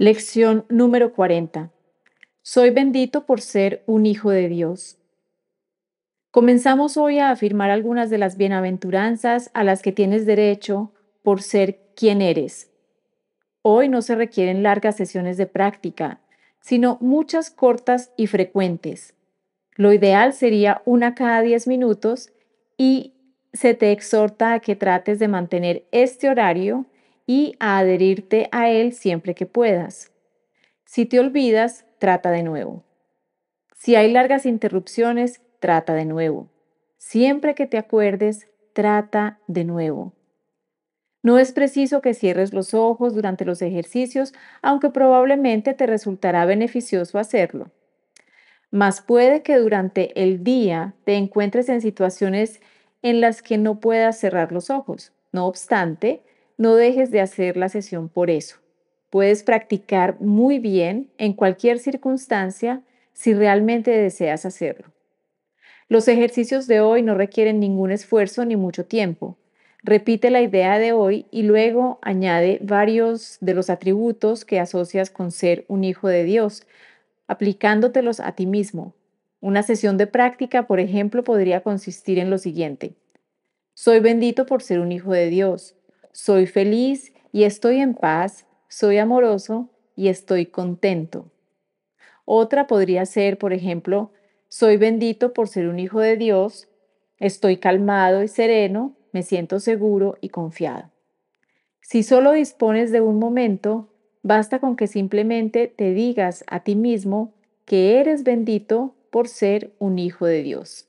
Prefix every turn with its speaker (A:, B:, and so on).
A: Lección número 40. Soy bendito por ser un hijo de Dios. Comenzamos hoy a afirmar algunas de las bienaventuranzas a las que tienes derecho por ser quien eres. Hoy no se requieren largas sesiones de práctica, sino muchas cortas y frecuentes. Lo ideal sería una cada 10 minutos y se te exhorta a que trates de mantener este horario y a adherirte a él siempre que puedas. Si te olvidas, trata de nuevo. Si hay largas interrupciones, trata de nuevo. Siempre que te acuerdes, trata de nuevo. No es preciso que cierres los ojos durante los ejercicios, aunque probablemente te resultará beneficioso hacerlo. Mas puede que durante el día te encuentres en situaciones en las que no puedas cerrar los ojos. No obstante, no dejes de hacer la sesión por eso. Puedes practicar muy bien en cualquier circunstancia si realmente deseas hacerlo. Los ejercicios de hoy no requieren ningún esfuerzo ni mucho tiempo. Repite la idea de hoy y luego añade varios de los atributos que asocias con ser un hijo de Dios, aplicándotelos a ti mismo. Una sesión de práctica, por ejemplo, podría consistir en lo siguiente. Soy bendito por ser un hijo de Dios soy feliz y estoy en paz, soy amoroso y estoy contento. Otra podría ser, por ejemplo, soy bendito por ser un hijo de Dios, estoy calmado y sereno, me siento seguro y confiado. Si solo dispones de un momento, basta con que simplemente te digas a ti mismo que eres bendito por ser un hijo de Dios.